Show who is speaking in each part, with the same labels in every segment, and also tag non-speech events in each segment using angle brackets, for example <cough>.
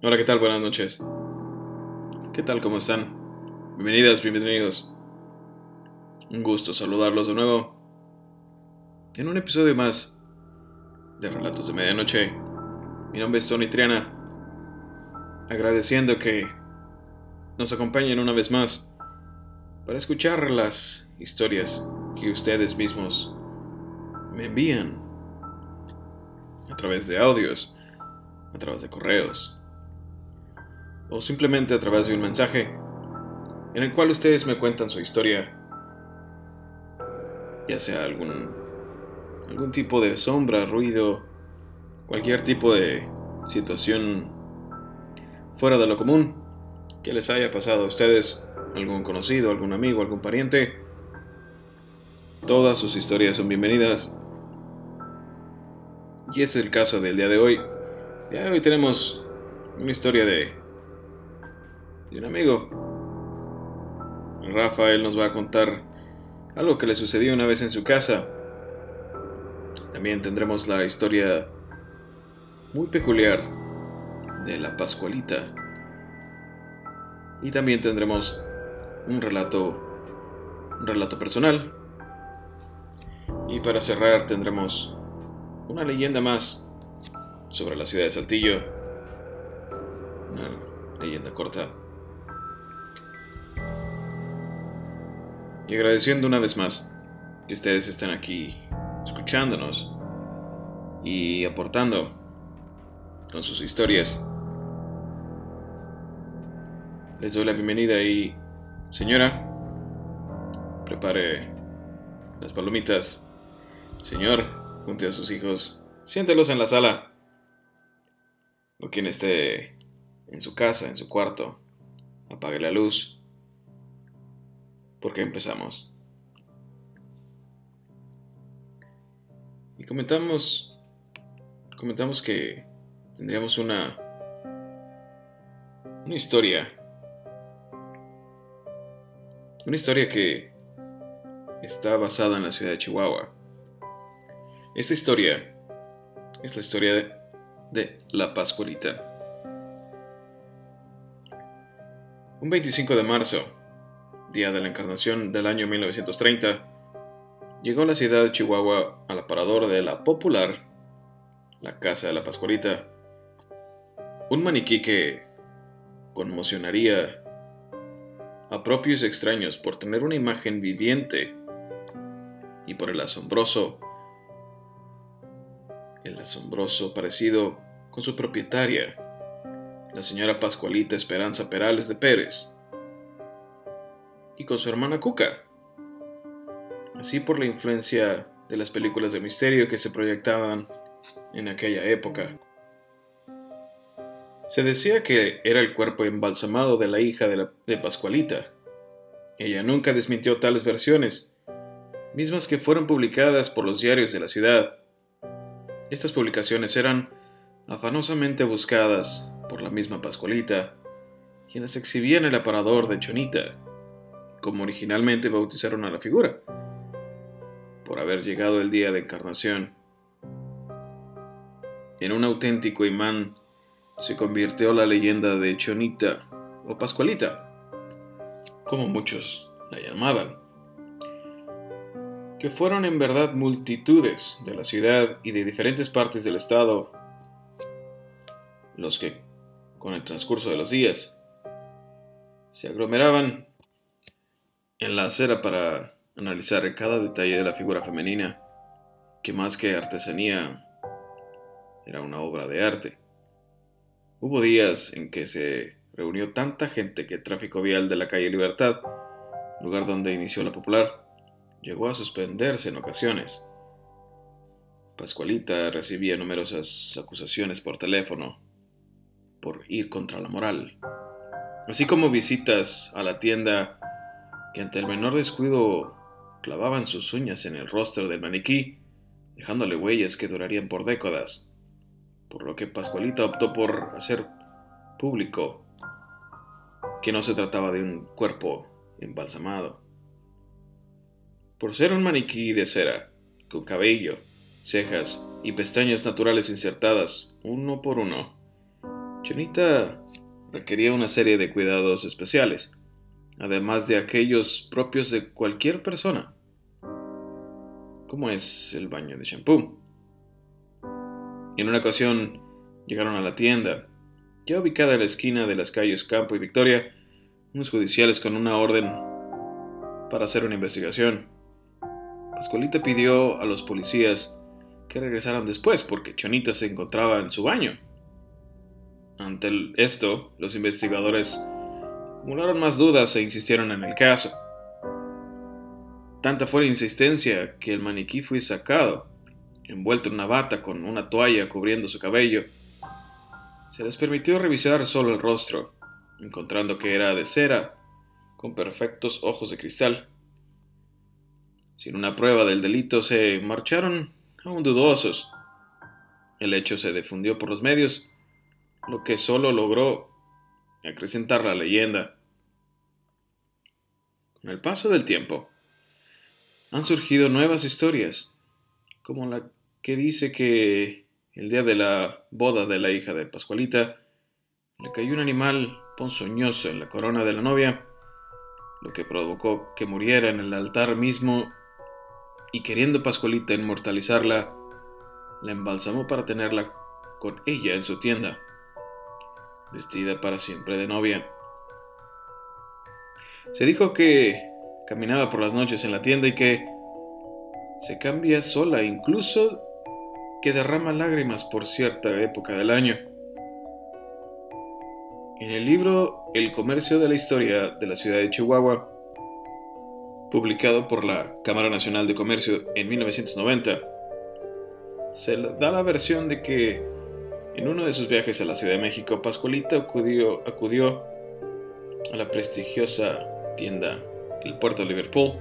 Speaker 1: Hola, ¿qué tal? Buenas noches. ¿Qué tal? ¿Cómo están? Bienvenidas, bienvenidos. Un gusto saludarlos de nuevo en un episodio más de Relatos de Medianoche. Mi nombre es Tony Triana. Agradeciendo que nos acompañen una vez más para escuchar las historias que ustedes mismos me envían a través de audios, a través de correos o simplemente a través de un mensaje en el cual ustedes me cuentan su historia, ya sea algún, algún tipo de sombra, ruido, cualquier tipo de situación fuera de lo común que les haya pasado a ustedes, algún conocido, algún amigo, algún pariente. Todas sus historias son bienvenidas. Y es el caso del día de hoy. De hoy tenemos una historia de y un amigo. Rafael nos va a contar algo que le sucedió una vez en su casa. También tendremos la historia muy peculiar de la Pascualita. Y también tendremos un relato un relato personal. Y para cerrar tendremos una leyenda más sobre la ciudad de Saltillo. Una leyenda corta. Y agradeciendo una vez más que ustedes estén aquí escuchándonos y aportando con sus historias. Les doy la bienvenida y, señora, prepare las palomitas. Señor, junte a sus hijos, siéntelos en la sala. O quien esté en su casa, en su cuarto, apague la luz porque empezamos. Y comentamos, comentamos que tendríamos una, una historia, una historia que está basada en la ciudad de Chihuahua. Esta historia es la historia de, de La Pascualita. Un 25 de marzo día de la encarnación del año 1930, llegó a la ciudad de Chihuahua al aparador de la popular, la Casa de la Pascualita, un maniquí que conmocionaría a propios extraños por tener una imagen viviente y por el asombroso, el asombroso parecido con su propietaria, la señora Pascualita Esperanza Perales de Pérez y con su hermana Cuca. Así por la influencia de las películas de misterio que se proyectaban en aquella época. Se decía que era el cuerpo embalsamado de la hija de, de Pascualita. Ella nunca desmintió tales versiones, mismas que fueron publicadas por los diarios de la ciudad. Estas publicaciones eran afanosamente buscadas por la misma Pascualita, quienes exhibían el aparador de Chonita como originalmente bautizaron a la figura, por haber llegado el día de encarnación. En un auténtico imán se convirtió la leyenda de Chonita o Pascualita, como muchos la llamaban, que fueron en verdad multitudes de la ciudad y de diferentes partes del estado los que, con el transcurso de los días, se aglomeraban en la acera para analizar cada detalle de la figura femenina, que más que artesanía era una obra de arte. Hubo días en que se reunió tanta gente que el tráfico vial de la calle Libertad, lugar donde inició la popular, llegó a suspenderse en ocasiones. Pascualita recibía numerosas acusaciones por teléfono por ir contra la moral, así como visitas a la tienda que ante el menor descuido clavaban sus uñas en el rostro del maniquí, dejándole huellas que durarían por décadas, por lo que Pascualita optó por hacer público que no se trataba de un cuerpo embalsamado. Por ser un maniquí de cera, con cabello, cejas y pestañas naturales insertadas uno por uno, Chonita requería una serie de cuidados especiales, además de aquellos propios de cualquier persona, como es el baño de shampoo. En una ocasión llegaron a la tienda, ya ubicada en la esquina de las calles Campo y Victoria, unos judiciales con una orden para hacer una investigación. Pascualita pidió a los policías que regresaran después porque Chonita se encontraba en su baño. Ante esto, los investigadores acumularon más dudas e insistieron en el caso. Tanta fue la insistencia que el maniquí fue sacado, envuelto en una bata con una toalla cubriendo su cabello. Se les permitió revisar solo el rostro, encontrando que era de cera, con perfectos ojos de cristal. Sin una prueba del delito se marcharon aún dudosos. El hecho se difundió por los medios lo que solo logró acrecentar la leyenda. Con el paso del tiempo, han surgido nuevas historias, como la que dice que el día de la boda de la hija de Pascualita le cayó un animal ponzoñoso en la corona de la novia, lo que provocó que muriera en el altar mismo y queriendo Pascualita inmortalizarla, la embalsamó para tenerla con ella en su tienda vestida para siempre de novia. Se dijo que caminaba por las noches en la tienda y que se cambia sola, incluso que derrama lágrimas por cierta época del año. En el libro El comercio de la historia de la ciudad de Chihuahua, publicado por la Cámara Nacional de Comercio en 1990, se da la versión de que en uno de sus viajes a la Ciudad de México, Pascualita acudió, a la prestigiosa tienda El Puerto de Liverpool,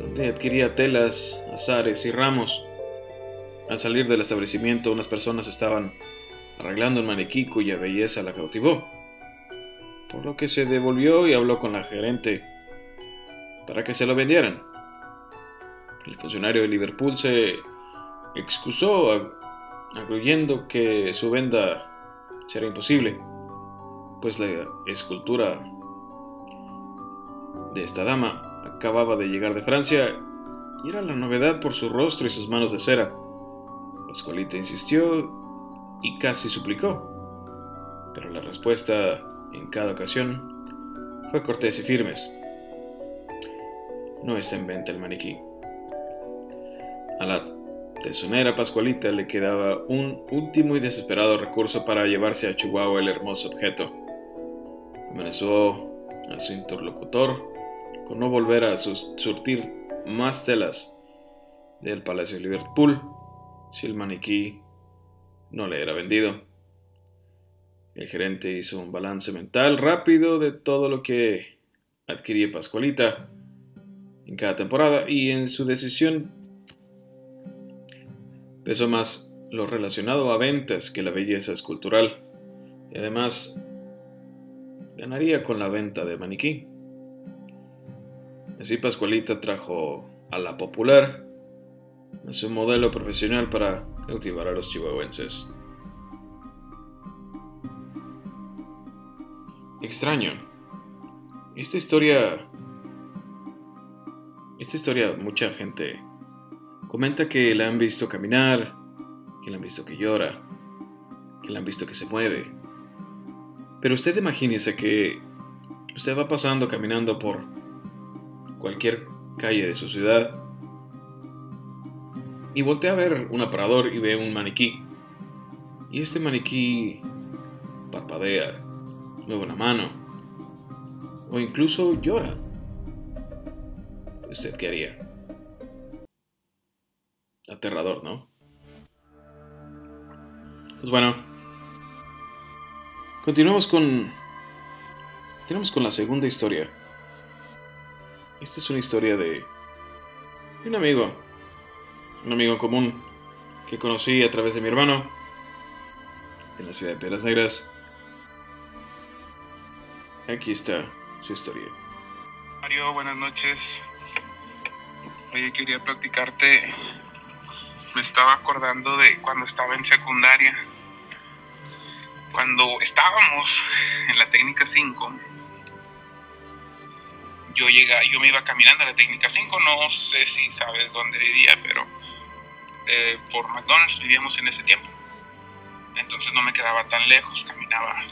Speaker 1: donde adquiría telas, azares y ramos. Al salir del establecimiento, unas personas estaban arreglando un maniquí cuya belleza la cautivó, por lo que se devolvió y habló con la gerente para que se lo vendieran. El funcionario de Liverpool se excusó arguyendo que su venda será imposible, pues la escultura de esta dama acababa de llegar de Francia y era la novedad por su rostro y sus manos de cera. Pascualita insistió y casi suplicó, pero la respuesta en cada ocasión fue cortés y firmes. No está en venta el maniquí. A la Tesonera Pascualita le quedaba un último y desesperado recurso para llevarse a Chihuahua el hermoso objeto. Amenazó a su interlocutor con no volver a surtir más telas del Palacio de Liverpool si el maniquí no le era vendido. El gerente hizo un balance mental rápido de todo lo que adquiría Pascualita en cada temporada y en su decisión Pesó más lo relacionado a ventas que la belleza escultural. Y además, ganaría con la venta de maniquí. Así Pascualita trajo a la popular a su modelo profesional para cautivar a los chihuahuenses. Extraño. Esta historia... Esta historia mucha gente Comenta que la han visto caminar, que la han visto que llora, que la han visto que se mueve. Pero usted imagínese que usted va pasando caminando por cualquier calle de su ciudad y voltea a ver un aparador y ve un maniquí. Y este maniquí parpadea, mueve una mano o incluso llora. ¿Usted qué haría? Aterrador, ¿no? Pues bueno, continuamos con continuamos con la segunda historia. Esta es una historia de, un amigo, un amigo común que conocí a través de mi hermano en la ciudad de Piedras Negras. Aquí está su historia.
Speaker 2: Mario, buenas noches. Oye, quería platicarte me estaba acordando de cuando estaba en secundaria. Cuando estábamos en la técnica 5, yo, llega, yo me iba caminando a la técnica 5, no sé si sabes dónde vivía, pero eh, por McDonald's vivíamos en ese tiempo. Entonces no me quedaba tan lejos, caminaba,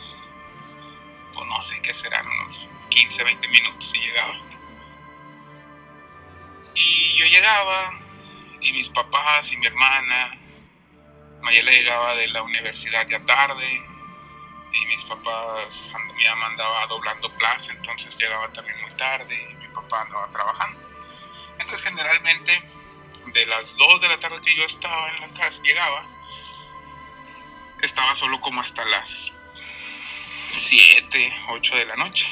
Speaker 2: pues no sé qué serán, unos 15, 20 minutos y llegaba. Y yo llegaba, y mis papás y mi hermana, Mayela llegaba de la universidad ya tarde, y mis papás, mi mamá andaba doblando plaza, entonces llegaba también muy tarde, y mi papá andaba trabajando. Entonces generalmente de las 2 de la tarde que yo estaba en la casa, llegaba, estaba solo como hasta las 7, 8 de la noche.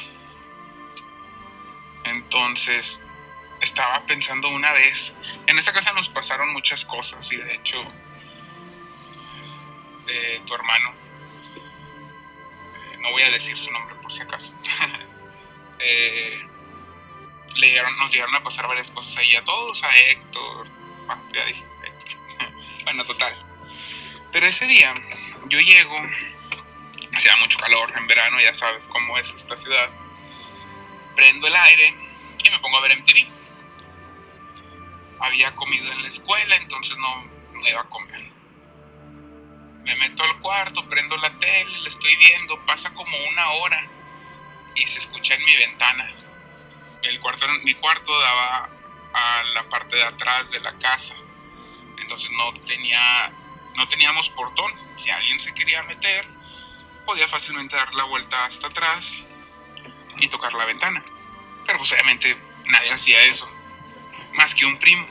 Speaker 2: Entonces, estaba pensando una vez, en esa casa nos pasaron muchas cosas y de hecho, eh, tu hermano, eh, no voy a decir su nombre por si acaso, <laughs> eh, le nos llegaron a pasar varias cosas ahí a todos, a Héctor, ah, ya dije, Héctor. <laughs> bueno, total. Pero ese día yo llego, hacía mucho calor en verano, ya sabes cómo es esta ciudad, prendo el aire y me pongo a ver MTV. Había comido en la escuela, entonces no me iba a comer. Me meto al cuarto, prendo la tele, le estoy viendo, pasa como una hora y se escucha en mi ventana. El cuarto, mi cuarto daba a la parte de atrás de la casa, entonces no tenía no teníamos portón. Si alguien se quería meter, podía fácilmente dar la vuelta hasta atrás y tocar la ventana. Pero pues obviamente nadie hacía eso, más que un primo.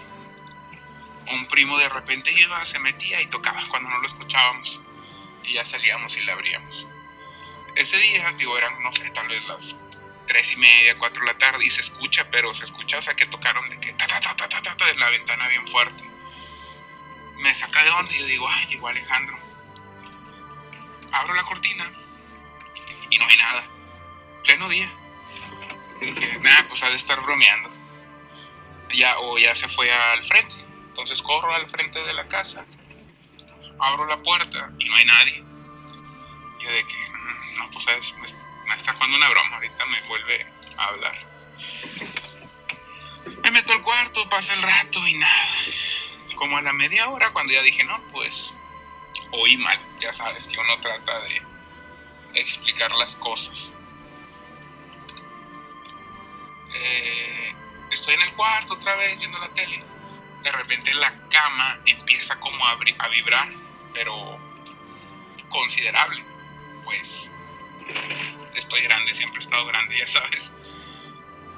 Speaker 2: Un primo de repente iba, se metía y tocaba cuando no lo escuchábamos. Y ya salíamos y le abríamos. Ese día, digo, eran, no sé, tal vez las tres y media, cuatro de la tarde y se escucha, pero se escucha, o sea, que tocaron de que ta ta ta ta ta ta, ta en la ventana bien fuerte me saca de onda y yo digo, ay, llegó Alejandro. Abro la cortina y no hay nada. Pleno día. Dije, nada, pues ha de estar bromeando. Ya, o ya se fue al frente. Entonces corro al frente de la casa, abro la puerta y no hay nadie. Yo de que, mm, no, pues me está jugando una broma, ahorita me vuelve a hablar. Me meto al cuarto, pasa el rato y nada como a la media hora, cuando ya dije, no, pues oí mal, ya sabes que uno trata de explicar las cosas. Eh, estoy en el cuarto otra vez viendo la tele. De repente la cama empieza como a, vibrar, pero considerable. Pues estoy grande, siempre he estado grande, ya sabes.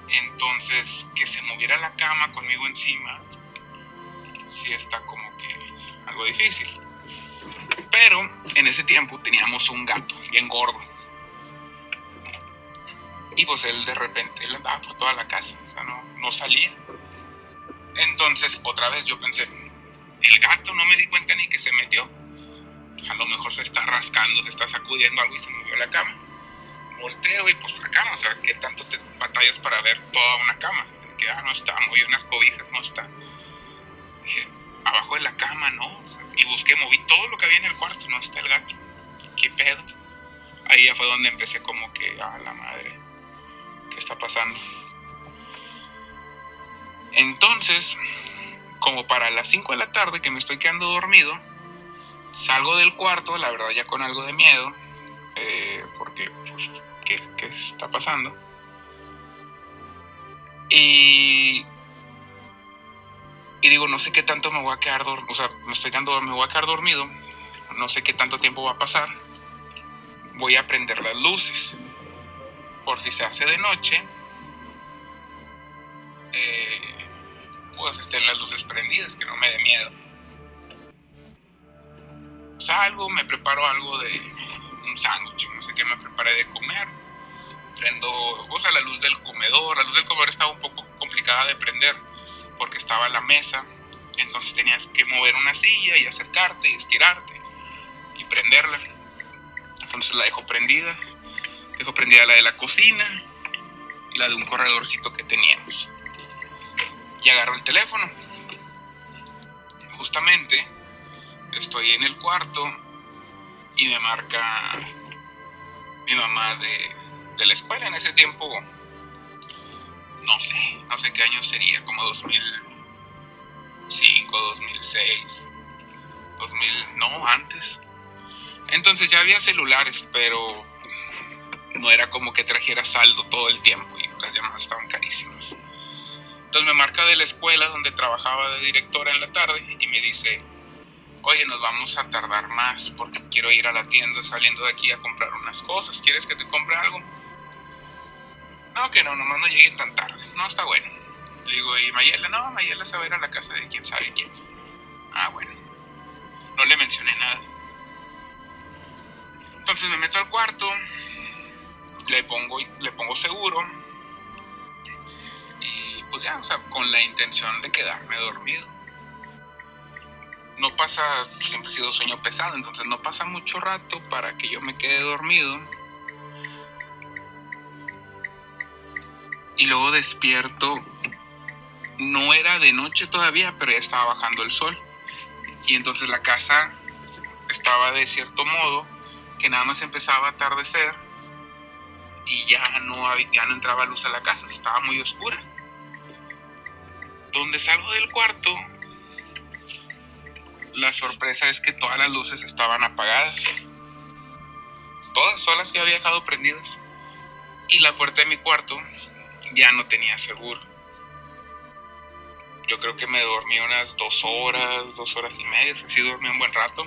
Speaker 2: Entonces, que se moviera la cama conmigo encima, sí está como que algo difícil. Pero en ese tiempo teníamos un gato bien gordo. Y pues él de repente él andaba por toda la casa, o sea, no, no salía. Entonces otra vez yo pensé, el gato no me di cuenta ni que se metió. A lo mejor se está rascando, se está sacudiendo algo y se movió la cama. Volteo y pues la cama, o sea, ¿qué tanto te batallas para ver toda una cama? Que ah, no está, movió unas cobijas, no está dije, abajo de la cama, ¿no? y busqué, moví todo lo que había en el cuarto, no está el gato. ¿Qué pedo? Ahí ya fue donde empecé como que, a la madre, ¿qué está pasando? Entonces, como para las 5 de la tarde que me estoy quedando dormido, salgo del cuarto, la verdad ya con algo de miedo, eh, porque, pues, ¿qué, ¿qué está pasando? Y y digo, no sé qué tanto me voy a quedar dormido, o sea, me estoy quedando, me voy a quedar dormido, no sé qué tanto tiempo va a pasar, voy a prender las luces, por si se hace de noche, eh, pues estén las luces prendidas, que no me dé miedo. Salgo, me preparo algo de un sándwich, no sé qué me preparé de comer, prendo, o sea, la luz del comedor, la luz del comedor estaba un poco complicada de prender, porque estaba la mesa, entonces tenías que mover una silla y acercarte y estirarte y prenderla. Entonces la dejo prendida, dejo prendida la de la cocina y la de un corredorcito que teníamos. Y agarro el teléfono. Justamente estoy en el cuarto y me marca mi mamá de, de la escuela en ese tiempo, no sé, no sé qué año sería, como 2005, 2006, 2000, no, antes. Entonces ya había celulares, pero no era como que trajera saldo todo el tiempo y las llamadas estaban carísimas. Entonces me marca de la escuela donde trabajaba de directora en la tarde y me dice, oye, nos vamos a tardar más porque quiero ir a la tienda saliendo de aquí a comprar unas cosas. ¿Quieres que te compre algo? No, que no, nomás no lleguen tan tarde. No, está bueno. Le digo, ¿y Mayela? No, Mayela se va a ir a la casa de quién sabe quién. Ah, bueno. No le mencioné nada. Entonces me meto al cuarto, le pongo, le pongo seguro pues ya, o sea, con la intención de quedarme dormido. No pasa, siempre he sido sueño pesado, entonces no pasa mucho rato para que yo me quede dormido. Y luego despierto, no era de noche todavía, pero ya estaba bajando el sol. Y entonces la casa estaba de cierto modo que nada más empezaba a atardecer y ya no, ya no entraba luz a la casa, estaba muy oscura. Donde salgo del cuarto, la sorpresa es que todas las luces estaban apagadas. Todas, solas que había dejado prendidas. Y la puerta de mi cuarto ya no tenía seguro. Yo creo que me dormí unas dos horas, dos horas y media, así dormí un buen rato.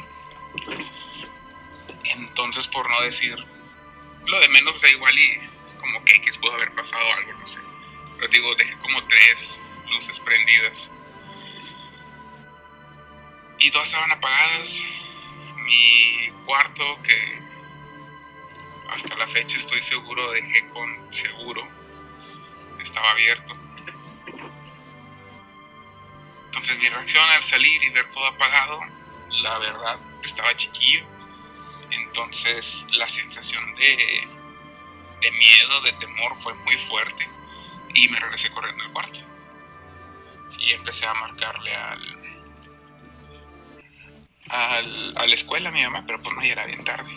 Speaker 2: Entonces, por no decir lo de menos, o igual y es como que pudo haber pasado algo, no sé. Pero digo, dejé como tres luces prendidas. Y todas estaban apagadas. Mi cuarto, que hasta la fecha estoy seguro dejé con seguro, estaba abierto. Entonces mi reacción al salir y ver todo apagado, la verdad, estaba chiquillo entonces la sensación de, de miedo, de temor fue muy fuerte y me regresé corriendo al cuarto. Y empecé a marcarle al, al, a la escuela a mi mamá, pero pues no, ya era bien tarde.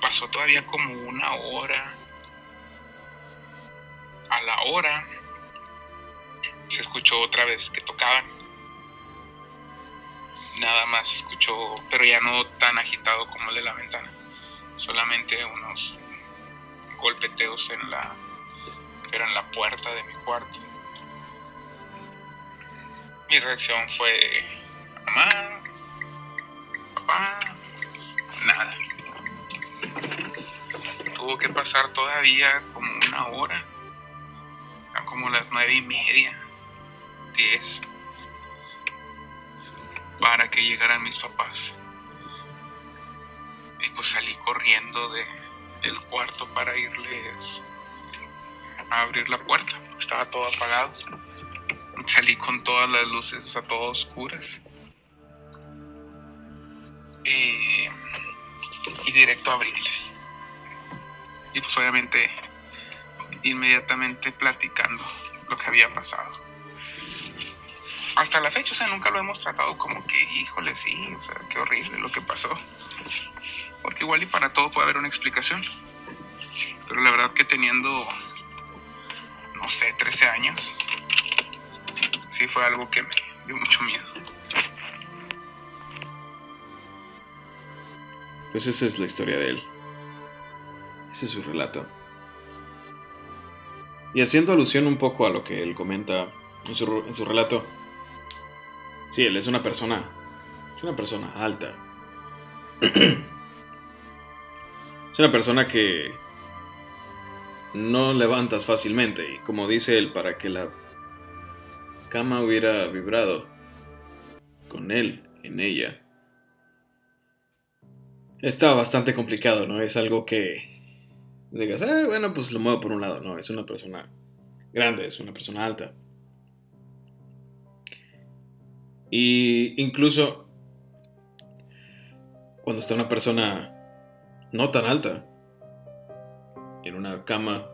Speaker 2: Pasó todavía como una hora. A la hora se escuchó otra vez que tocaban nada más escuchó, pero ya no tan agitado como el de la ventana, solamente unos golpeteos en la, pero en la puerta de mi cuarto. Mi reacción fue, mamá, papá, nada. Tuvo que pasar todavía como una hora, como las nueve y media, diez para que llegaran mis papás. Y pues salí corriendo de, del cuarto para irles a abrir la puerta. Estaba todo apagado. Salí con todas las luces, a todas oscuras. Y, y directo a abrirles. Y pues obviamente inmediatamente platicando lo que había pasado hasta la fecha, o sea, nunca lo hemos tratado como que, híjole, sí, o sea, qué horrible lo que pasó. Porque igual y para todo puede haber una explicación. Pero la verdad que teniendo, no sé, 13 años, sí fue algo que me dio mucho miedo.
Speaker 1: Pues esa es la historia de él. Ese es su relato. Y haciendo alusión un poco a lo que él comenta en su, en su relato, Sí, él es una persona. Es una persona alta. <clears throat> es una persona que no levantas fácilmente. Y como dice él, para que la cama hubiera vibrado con él en ella. Está bastante complicado, ¿no? Es algo que digas, eh, bueno, pues lo muevo por un lado. No, es una persona grande, es una persona alta. Y incluso cuando está una persona no tan alta en una cama,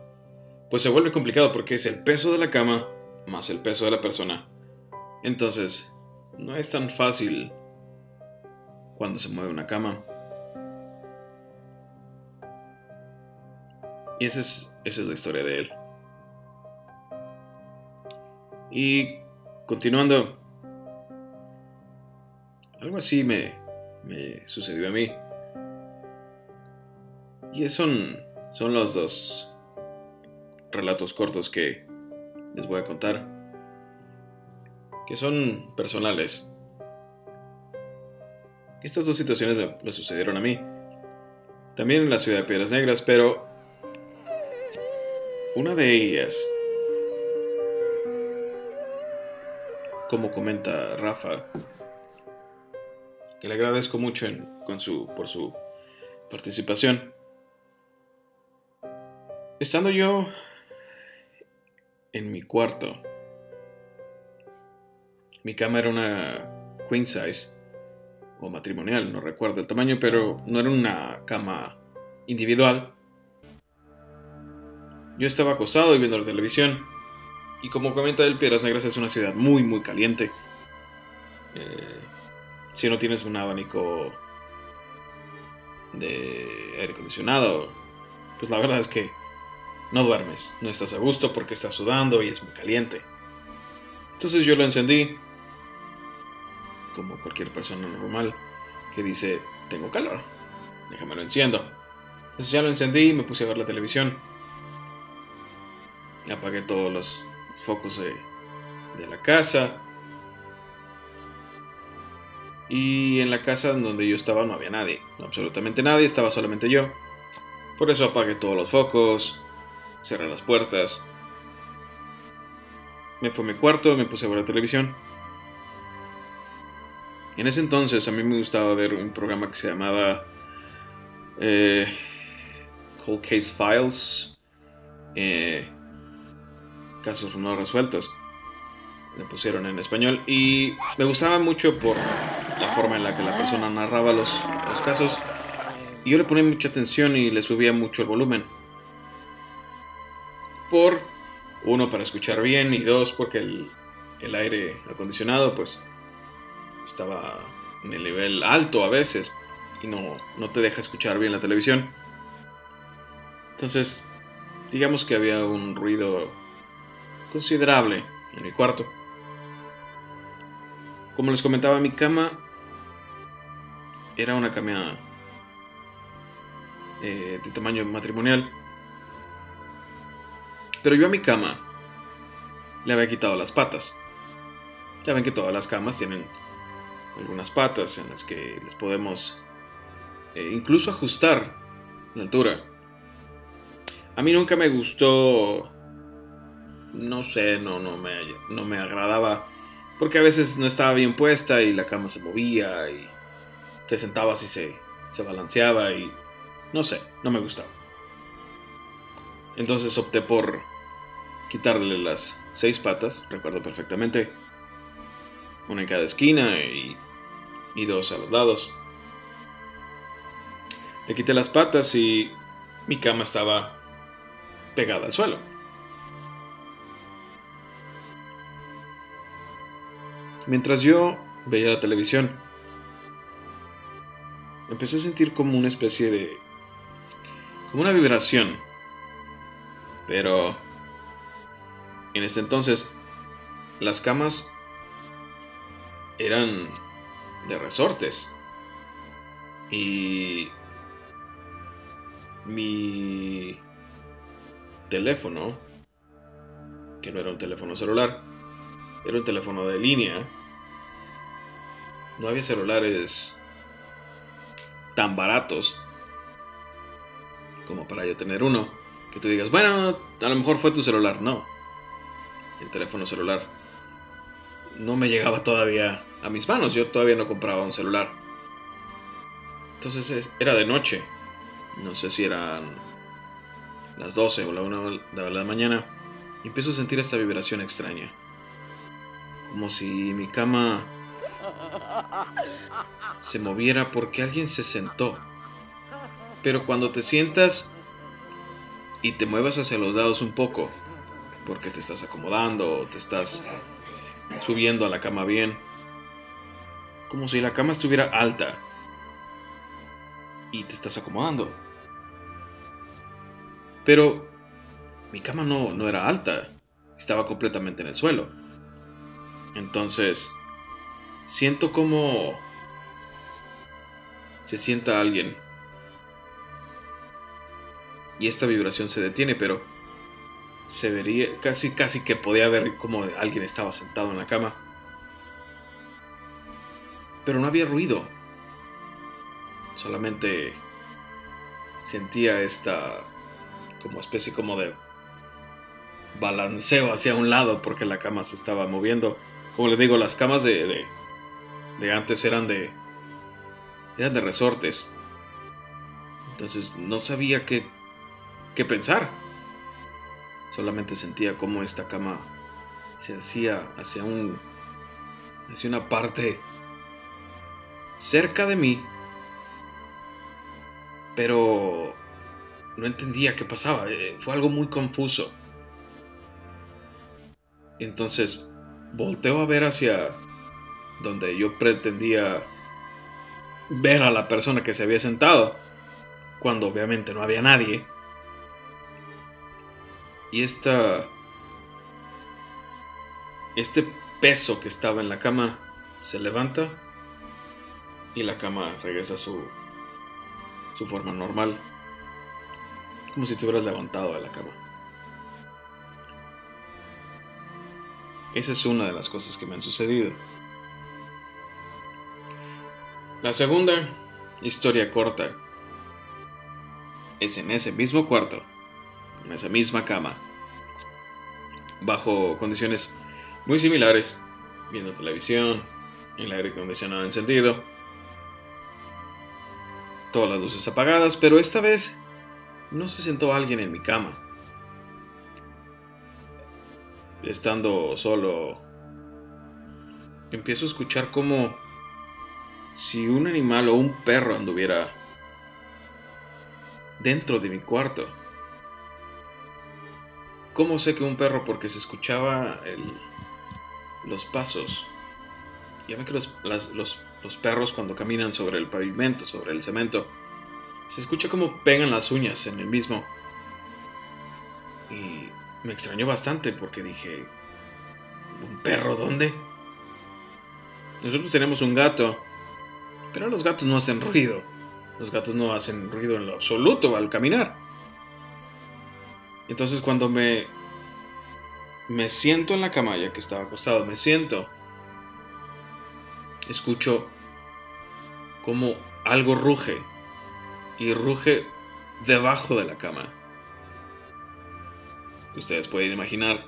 Speaker 1: pues se vuelve complicado porque es el peso de la cama más el peso de la persona. Entonces, no es tan fácil cuando se mueve una cama. Y esa es, esa es la historia de él. Y continuando, algo así me, me sucedió a mí. Y son, son los dos relatos cortos que les voy a contar, que son personales. Estas dos situaciones me, sucedieron a mí, también en la ciudad de Piedras Negras, pero una de ellas, como comenta Rafa, que le agradezco mucho con su, por su participación. Estando yo en mi cuarto, mi cama era una queen size o matrimonial, no recuerdo el tamaño, pero no era una cama individual. Yo estaba acostado y viendo la televisión. Y como comenta el Piedras Negras es una ciudad muy, muy caliente. Eh, si no tienes un abanico de aire acondicionado, pues la verdad es que no duermes, no estás a gusto porque estás sudando y es muy caliente. Entonces yo lo encendí, como cualquier persona normal, que dice, tengo calor, déjame lo enciendo. Entonces ya lo encendí y me puse a ver la televisión. Apagué todos los focos de, de la casa, y en la casa donde yo estaba no había nadie, absolutamente nadie, estaba solamente yo. Por eso apagué todos los focos, cerré las puertas. Me fui a mi cuarto, me puse a ver la televisión. En ese entonces a mí me gustaba ver un programa que se llamaba eh, Cold Case Files, eh, casos no resueltos le pusieron en español y me gustaba mucho por la forma en la que la persona narraba los, casos y yo le ponía mucha atención y le subía mucho el volumen por uno para escuchar bien y dos porque el, el aire acondicionado pues estaba en el nivel alto a veces y no, no te deja escuchar bien la televisión entonces digamos que había un ruido considerable en mi cuarto como les comentaba, mi cama era una cama eh, de tamaño matrimonial. Pero yo a mi cama le había quitado las patas. Ya ven que todas las camas tienen algunas patas en las que les podemos eh, incluso ajustar la altura. A mí nunca me gustó, no sé, no, no, me, no me agradaba porque a veces no estaba bien puesta y la cama se movía y te sentabas y se, se balanceaba y no sé, no me gustaba. Entonces opté por quitarle las seis patas, recuerdo perfectamente. Una en cada esquina y, y dos a los lados. Le quité las patas y mi cama estaba pegada al suelo. Mientras yo veía la televisión, empecé a sentir como una especie de... como una vibración. Pero... En este entonces, las camas eran de resortes. Y mi teléfono, que no era un teléfono celular, era un teléfono de línea. No había celulares tan baratos como para yo tener uno. Que tú digas, bueno, a lo mejor fue tu celular. No. El teléfono celular no me llegaba todavía a mis manos. Yo todavía no compraba un celular. Entonces era de noche. No sé si eran las 12 o la 1 de la mañana. Empiezo a sentir esta vibración extraña como si mi cama se moviera porque alguien se sentó. Pero cuando te sientas y te muevas hacia los lados un poco, porque te estás acomodando te estás subiendo a la cama bien, como si la cama estuviera alta y te estás acomodando. Pero mi cama no, no era alta, estaba completamente en el suelo. Entonces, siento como se sienta alguien. Y esta vibración se detiene, pero se vería casi casi que podía ver como alguien estaba sentado en la cama. Pero no había ruido. Solamente sentía esta como especie como de balanceo hacia un lado porque la cama se estaba moviendo. Como les digo, las camas de, de, antes eran de eran de resortes. Entonces no sabía qué, qué pensar. Solamente sentía como esta cama se hacía hacia un hacia una parte cerca de mí pero no entendía qué pasaba. Eh, fue algo muy confuso. Entonces volteo a ver hacia donde yo pretendía ver a la persona que se había sentado, cuando obviamente no había nadie. Y esta... Este peso que estaba en la cama se levanta y la cama regresa a su su forma normal, como si te hubieras levantado de la cama. Esa es una de las cosas que me han sucedido. La segunda historia corta es en ese mismo cuarto, en esa misma cama, bajo condiciones muy similares, viendo televisión, el aire acondicionado encendido, todas las luces apagadas, pero esta vez no se sentó alguien en mi cama. Estando solo, empiezo a escuchar como si un animal o un perro anduviera dentro de mi cuarto. ¿Cómo sé que un perro? Porque se escuchaba los pasos. Ya ven que los, los los perros cuando caminan sobre el pavimento, sobre el cemento. Se escucha como pegan las uñas en el mismo. Y me extrañó bastante porque dije, ¿un perro dónde? Nosotros tenemos un gato, pero los gatos no hacen ruido. Los gatos no hacen ruido en lo absoluto al caminar. Entonces cuando me me siento en la cama ya que estaba acostado, me siento escucho como algo ruge y ruge debajo de la cama. Ustedes pueden imaginar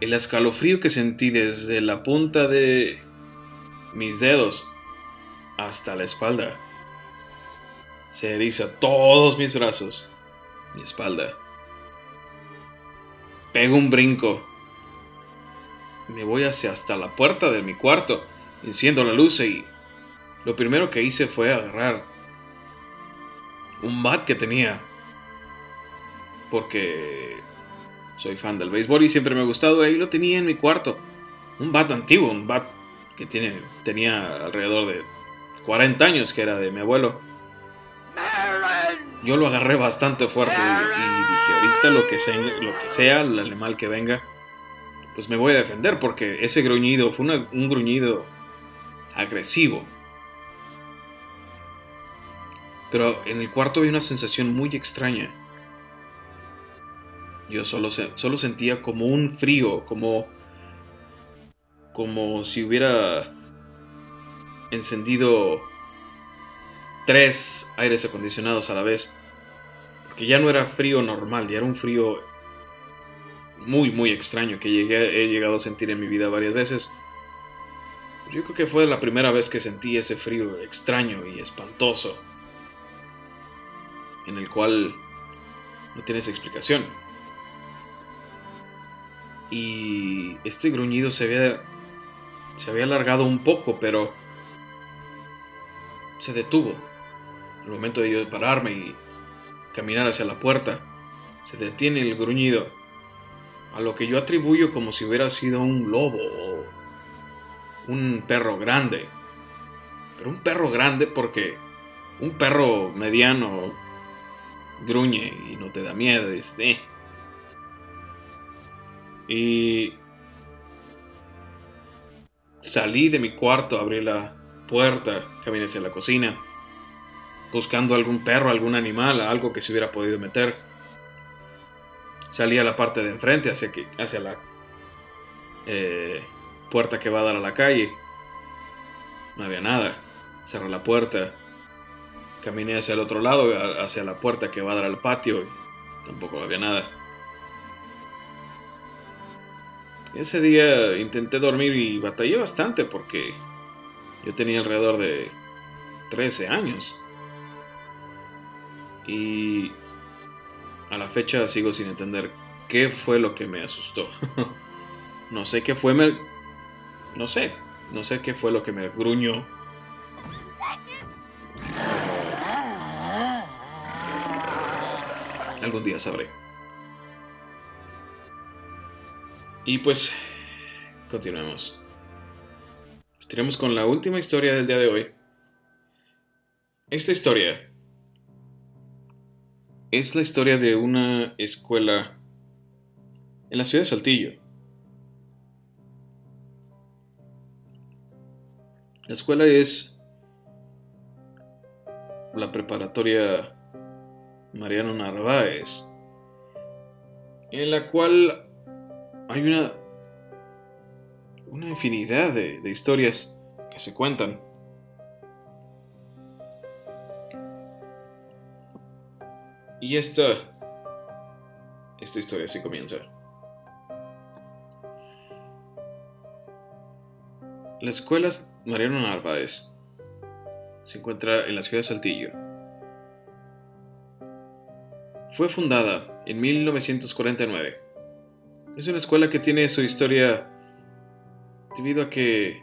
Speaker 1: el escalofrío que sentí desde la punta de mis dedos hasta la espalda. Se eriza todos mis brazos, mi espalda. Pego un brinco. Me voy hacia hasta la puerta de mi cuarto, enciendo la luz y lo primero que hice fue agarrar un bat que tenía. Porque soy fan del béisbol y siempre me ha gustado. Ahí lo tenía en mi cuarto. Un bat antiguo, un bat que tiene, tenía alrededor de 40 años, que era de mi abuelo. Yo lo agarré bastante fuerte y, dije, ahorita lo que, sea, lo que sea, el animal que venga, pues me voy a defender porque ese gruñido fue un gruñido agresivo. Pero en el cuarto había una sensación muy extraña. Yo solo, solo sentía como un frío, como, como si hubiera encendido tres aires acondicionados a la vez. Porque ya no era frío normal, ya era un frío muy, muy extraño que llegué, he llegado a sentir en mi vida varias veces. Yo creo que fue la primera vez que sentí ese frío extraño y espantoso en el cual no tienes explicación. Y este gruñido se había, se había alargado un poco, pero se detuvo. el momento de yo pararme y caminar hacia la puerta, se detiene el gruñido, a lo que yo atribuyo como si hubiera sido un lobo o un perro grande. Pero un perro grande porque un perro mediano gruñe y no te da miedo. Y "Eh". Y salí de mi cuarto, abrí la puerta, caminé hacia la cocina, buscando algún perro, algún animal, algo que se hubiera podido meter. Salí a la parte de enfrente, hacia, que, hacia la eh, puerta que va a dar a la calle. No había nada. Cerré la puerta. Caminé hacia el otro lado, hacia la puerta que va a dar al patio. Tampoco había nada. Ese día intenté dormir y batallé bastante porque yo tenía alrededor de 13 años. Y a la fecha sigo sin entender qué fue lo que me asustó. <laughs> no sé qué fue, me... no sé, no sé qué fue lo que me gruñó. Algún día sabré. Y pues, continuemos. Tenemos con la última historia del día de hoy. Esta historia es la historia de una escuela en la ciudad de Saltillo. La escuela es la preparatoria Mariano Narváez, en la cual hay una, una infinidad de, de historias que se cuentan. Y esta, esta historia así comienza. La escuela Mariano Narváez se encuentra en la ciudad de Saltillo. Fue fundada en 1949. Es una escuela que tiene su historia debido a que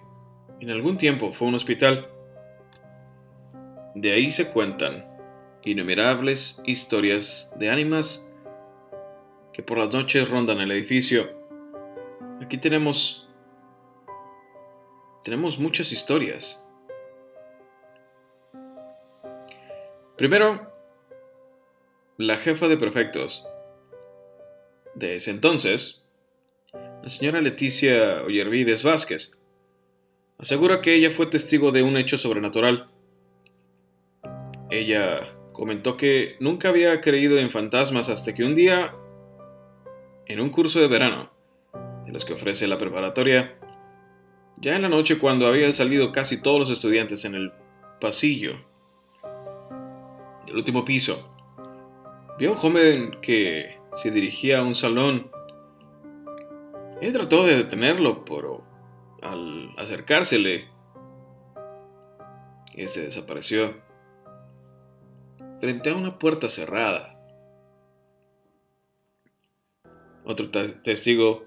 Speaker 1: en algún tiempo fue un hospital. De ahí se cuentan innumerables historias de ánimas que por las noches rondan el edificio. Aquí tenemos tenemos muchas historias. Primero, la jefa de prefectos de ese entonces, la señora Leticia Ollervides Vázquez, asegura que ella fue testigo de un hecho sobrenatural. Ella comentó que nunca había creído en fantasmas hasta que un día, en un curso de verano, de los que ofrece la preparatoria, ya en la noche cuando habían salido casi todos los estudiantes en el pasillo del último piso, vio a un joven que se dirigía a un salón. Él trató de detenerlo, pero al acercársele, ese desapareció frente a una puerta cerrada. Otro te- testigo,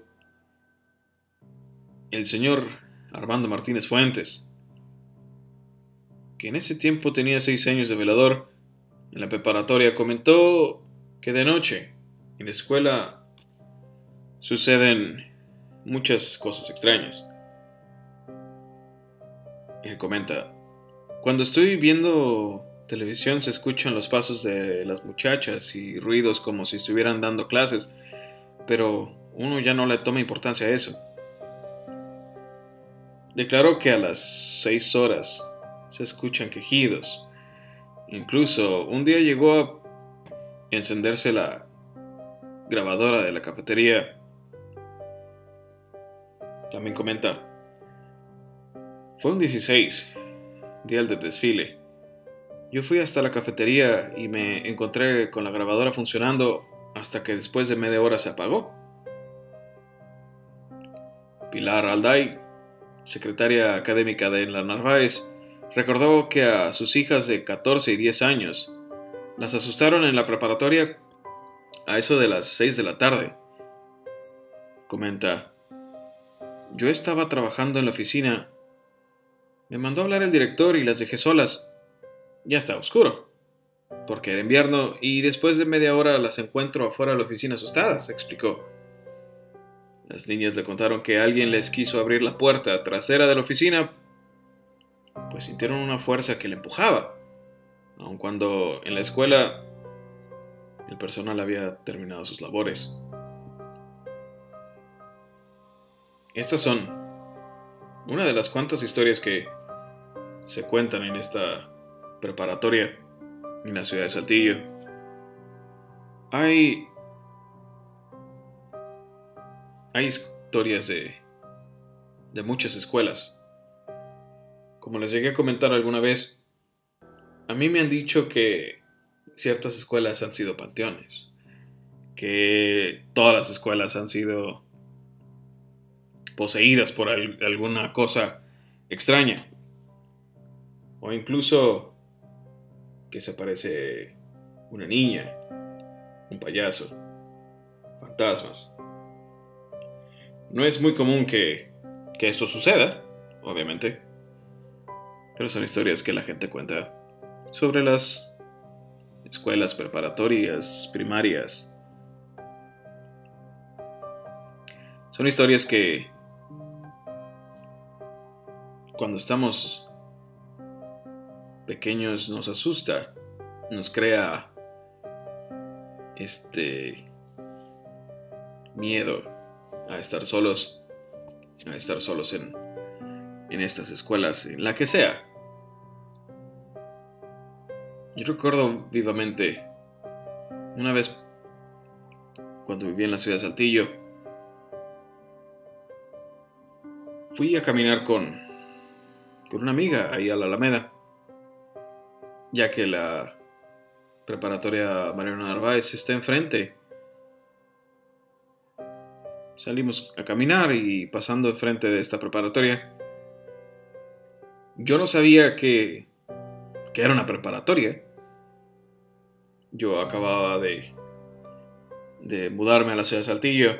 Speaker 1: el señor Armando Martínez Fuentes, que en ese tiempo tenía seis años de velador en la preparatoria, comentó que de noche en la escuela suceden muchas cosas extrañas. Él comenta, cuando estoy viendo televisión se escuchan los pasos de las muchachas y ruidos como si estuvieran dando clases, pero uno ya no le toma importancia a eso. Declaró que a las seis horas se escuchan quejidos. Incluso un día llegó a encenderse la grabadora de la cafetería. También comenta, fue un 16, día del desfile. Yo fui hasta la cafetería y me encontré con la grabadora funcionando hasta que después de media hora se apagó. Pilar Alday, secretaria académica de la Narváez, recordó que a sus hijas de 14 y 10 años las asustaron en la preparatoria a eso de las 6 de la tarde. Comenta, yo estaba trabajando en la oficina. Me mandó hablar el director y las dejé solas. Ya estaba oscuro, porque era invierno y después de media hora las encuentro afuera de la oficina asustadas, explicó. Las niñas le contaron que alguien les quiso abrir la puerta trasera de la oficina, pues sintieron una fuerza que le empujaba, aun cuando en la escuela el personal había terminado sus labores. Estas son una de las cuantas historias que se cuentan en esta preparatoria en la ciudad de Saltillo. Hay hay historias de de muchas escuelas. Como les llegué a comentar alguna vez, a mí me han dicho que ciertas escuelas han sido panteones, que todas las escuelas han sido poseídas por alguna cosa extraña, o incluso que se aparece una niña, un payaso, fantasmas. No es muy común que, que esto suceda, obviamente, pero son historias que la gente cuenta sobre las escuelas preparatorias, primarias. Son historias que cuando estamos pequeños nos asusta, nos crea este miedo a estar solos, a estar solos en, en estas escuelas, en la que sea. Yo recuerdo vivamente una vez cuando viví en la ciudad de Saltillo, fui a caminar con, con una amiga ahí a la Alameda, ya que la preparatoria Mariano Narváez está enfrente. Salimos a caminar y pasando enfrente de esta preparatoria, yo no sabía que, que era una preparatoria yo acababa de, de mudarme a la ciudad de Saltillo.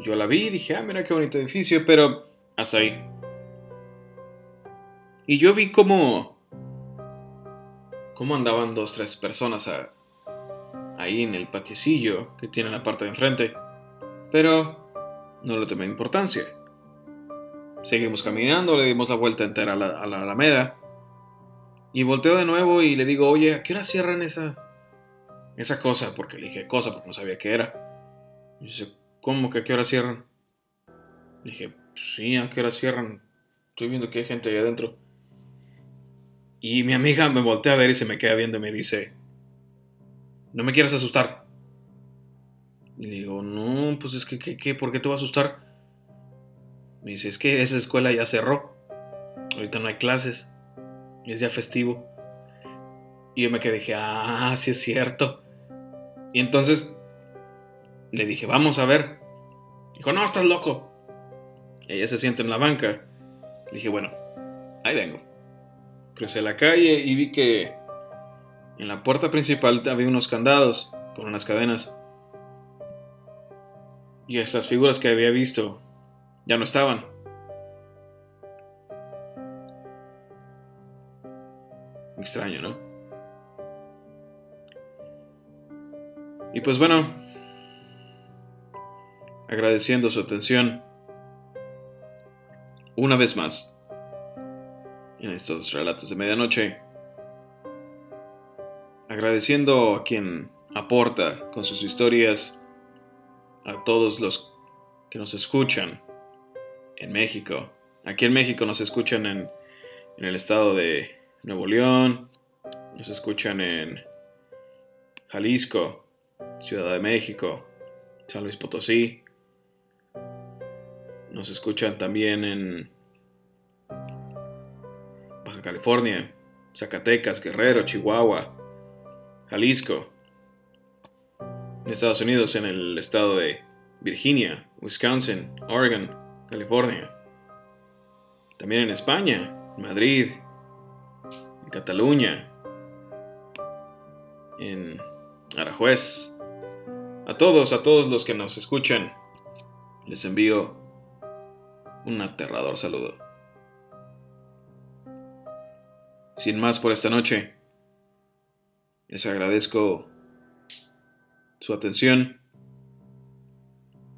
Speaker 1: Yo la vi y dije, ah, mira qué bonito edificio, pero hasta ahí. Y yo vi cómo, cómo andaban dos, tres personas ahí en el patiecillo que tiene la parte de enfrente. Pero no le tomé importancia. Seguimos caminando, le dimos la vuelta entera a la, a la Alameda. Y volteo de nuevo y le digo, oye, ¿a qué hora cierran esa, esa cosa, porque le dije cosa, porque no sabía qué era. Y dice, ¿cómo que a qué hora cierran? Le dije, sí, a qué hora cierran. Estoy viendo que hay gente ahí adentro. Y mi amiga me voltea a ver y se me queda viendo y me dice, no me quieres asustar. Y le digo, no, pues es que, ¿qué, qué? ¿por qué te va a asustar? Me dice, es que esa escuela ya cerró. Ahorita no hay clases. Es ya festivo. Y yo me quedé, dije, ah, sí es cierto. Y entonces le dije, vamos a ver. Dijo, no, estás loco. ella se siente en la banca. Le dije, bueno, ahí vengo. Crucé la calle y vi que en la puerta principal había unos candados con unas cadenas. Y estas figuras que había visto ya no estaban. Extraño, ¿no? Y pues bueno, agradeciendo su atención una vez más estos relatos de medianoche, agradeciendo a quien aporta con sus historias, a todos los que nos escuchan en México. Aquí en México nos escuchan en, el estado de Nuevo León, nos escuchan en Jalisco, Ciudad de México, San Luis Potosí. Nos escuchan también en Baja California, Zacatecas, Guerrero, Chihuahua, Jalisco. En Estados Unidos, en el estado de Virginia, Wisconsin, Oregon, California. También en España, Madrid, en Cataluña, en Arajuez, a todos, a todos los que nos escuchan, les envío un aterrador saludo. Sin más por esta noche, les agradezco su atención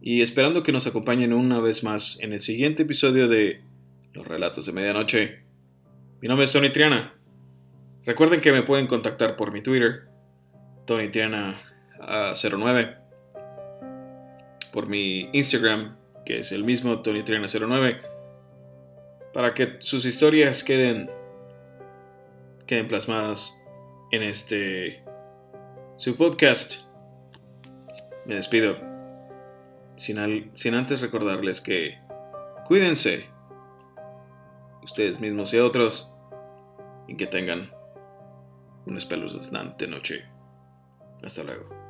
Speaker 1: y esperando que nos acompañen una vez más en el siguiente episodio de Los Relatos de Medianoche. Mi nombre es Tony Triana. Recuerden que me pueden contactar por mi Twitter, Tony Triana 09 por mi Instagram, que es el mismo Tony Triana 09 para que sus historias queden queden plasmadas en este su podcast. Me despido sin, sin antes recordarles que cuídense ustedes mismos y otros y que tengan una espeluznante noche. Hasta luego.